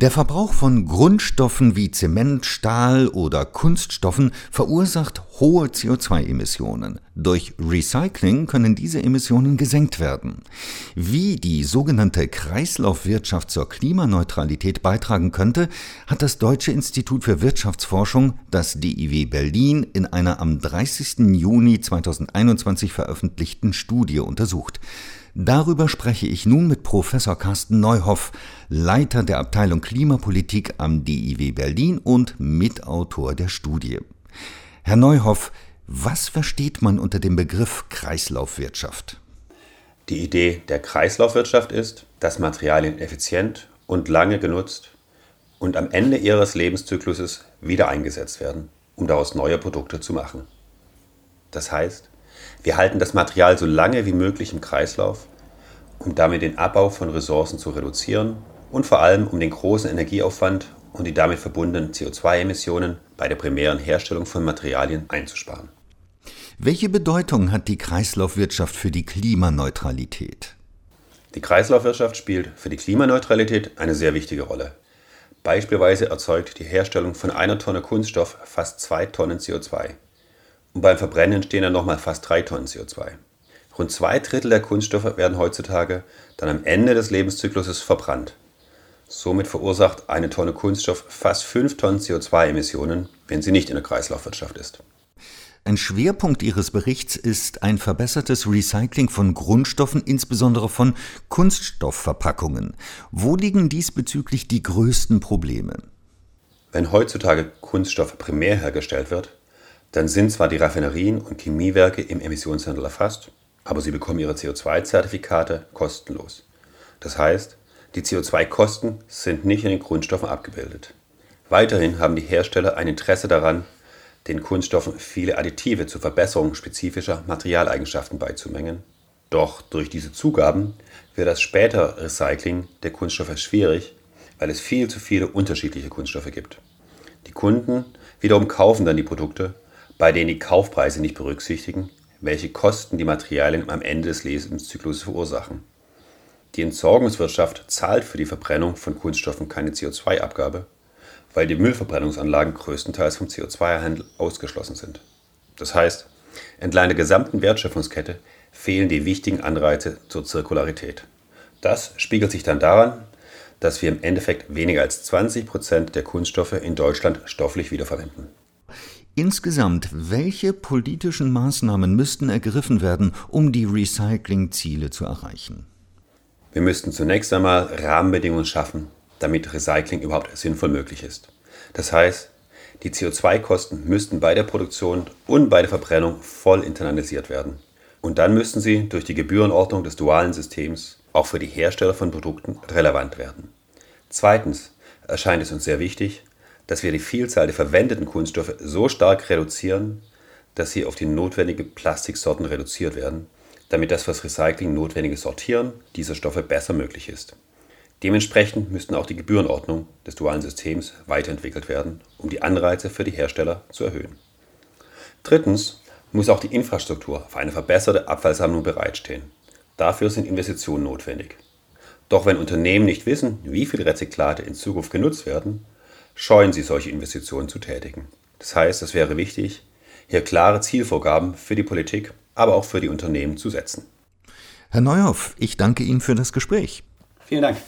Der Verbrauch von Grundstoffen wie Zement, Stahl oder Kunststoffen verursacht hohe CO2-Emissionen. Durch Recycling können diese Emissionen gesenkt werden. Wie die sogenannte Kreislaufwirtschaft zur Klimaneutralität beitragen könnte, hat das Deutsche Institut für Wirtschaftsforschung, das DIW Berlin, in einer am 30. Juni 2021 veröffentlichten Studie untersucht. Darüber spreche ich nun mit Professor Carsten Neuhoff, Leiter der Abteilung Klimapolitik am DIW Berlin und Mitautor der Studie. Herr Neuhoff, was versteht man unter dem Begriff Kreislaufwirtschaft? Die Idee der Kreislaufwirtschaft ist, dass Materialien effizient und lange genutzt und am Ende ihres Lebenszykluses wieder eingesetzt werden, um daraus neue Produkte zu machen. Das heißt, wir halten das Material so lange wie möglich im Kreislauf, um damit den Abbau von Ressourcen zu reduzieren und vor allem um den großen Energieaufwand und die damit verbundenen CO2-Emissionen bei der primären Herstellung von Materialien einzusparen. Welche Bedeutung hat die Kreislaufwirtschaft für die Klimaneutralität? Die Kreislaufwirtschaft spielt für die Klimaneutralität eine sehr wichtige Rolle. Beispielsweise erzeugt die Herstellung von einer Tonne Kunststoff fast zwei Tonnen CO2 und beim Verbrennen entstehen dann nochmal fast drei Tonnen CO2. Rund zwei Drittel der Kunststoffe werden heutzutage dann am Ende des Lebenszykluses verbrannt. Somit verursacht eine Tonne Kunststoff fast fünf Tonnen CO2-Emissionen, wenn sie nicht in der Kreislaufwirtschaft ist. Ein Schwerpunkt Ihres Berichts ist ein verbessertes Recycling von Grundstoffen, insbesondere von Kunststoffverpackungen. Wo liegen diesbezüglich die größten Probleme? Wenn heutzutage Kunststoff primär hergestellt wird, dann sind zwar die Raffinerien und Chemiewerke im Emissionshandel erfasst, aber sie bekommen ihre CO2-Zertifikate kostenlos. Das heißt, die CO2-Kosten sind nicht in den Grundstoffen abgebildet. Weiterhin haben die Hersteller ein Interesse daran, den Kunststoffen viele Additive zur Verbesserung spezifischer Materialeigenschaften beizumengen. Doch durch diese Zugaben wird das spätere Recycling der Kunststoffe schwierig, weil es viel zu viele unterschiedliche Kunststoffe gibt. Die Kunden wiederum kaufen dann die Produkte bei denen die Kaufpreise nicht berücksichtigen, welche Kosten die Materialien am Ende des Lebenszyklus verursachen. Die Entsorgungswirtschaft zahlt für die Verbrennung von Kunststoffen keine CO2-Abgabe, weil die Müllverbrennungsanlagen größtenteils vom CO2-Handel ausgeschlossen sind. Das heißt, entlang der gesamten Wertschöpfungskette fehlen die wichtigen Anreize zur Zirkularität. Das spiegelt sich dann daran, dass wir im Endeffekt weniger als 20 Prozent der Kunststoffe in Deutschland stofflich wiederverwenden. Insgesamt, welche politischen Maßnahmen müssten ergriffen werden, um die Recycling-Ziele zu erreichen? Wir müssten zunächst einmal Rahmenbedingungen schaffen, damit Recycling überhaupt sinnvoll möglich ist. Das heißt, die CO2-Kosten müssten bei der Produktion und bei der Verbrennung voll internalisiert werden. Und dann müssten sie durch die Gebührenordnung des dualen Systems auch für die Hersteller von Produkten relevant werden. Zweitens erscheint es uns sehr wichtig, dass wir die Vielzahl der verwendeten Kunststoffe so stark reduzieren, dass sie auf die notwendigen Plastiksorten reduziert werden, damit das fürs Recycling notwendige Sortieren dieser Stoffe besser möglich ist. Dementsprechend müssten auch die Gebührenordnung des dualen Systems weiterentwickelt werden, um die Anreize für die Hersteller zu erhöhen. Drittens muss auch die Infrastruktur für eine verbesserte Abfallsammlung bereitstehen. Dafür sind Investitionen notwendig. Doch wenn Unternehmen nicht wissen, wie viele Rezyklate in Zukunft genutzt werden, scheuen sie solche Investitionen zu tätigen. Das heißt, es wäre wichtig, hier klare Zielvorgaben für die Politik, aber auch für die Unternehmen zu setzen. Herr Neuhoff, ich danke Ihnen für das Gespräch. Vielen Dank.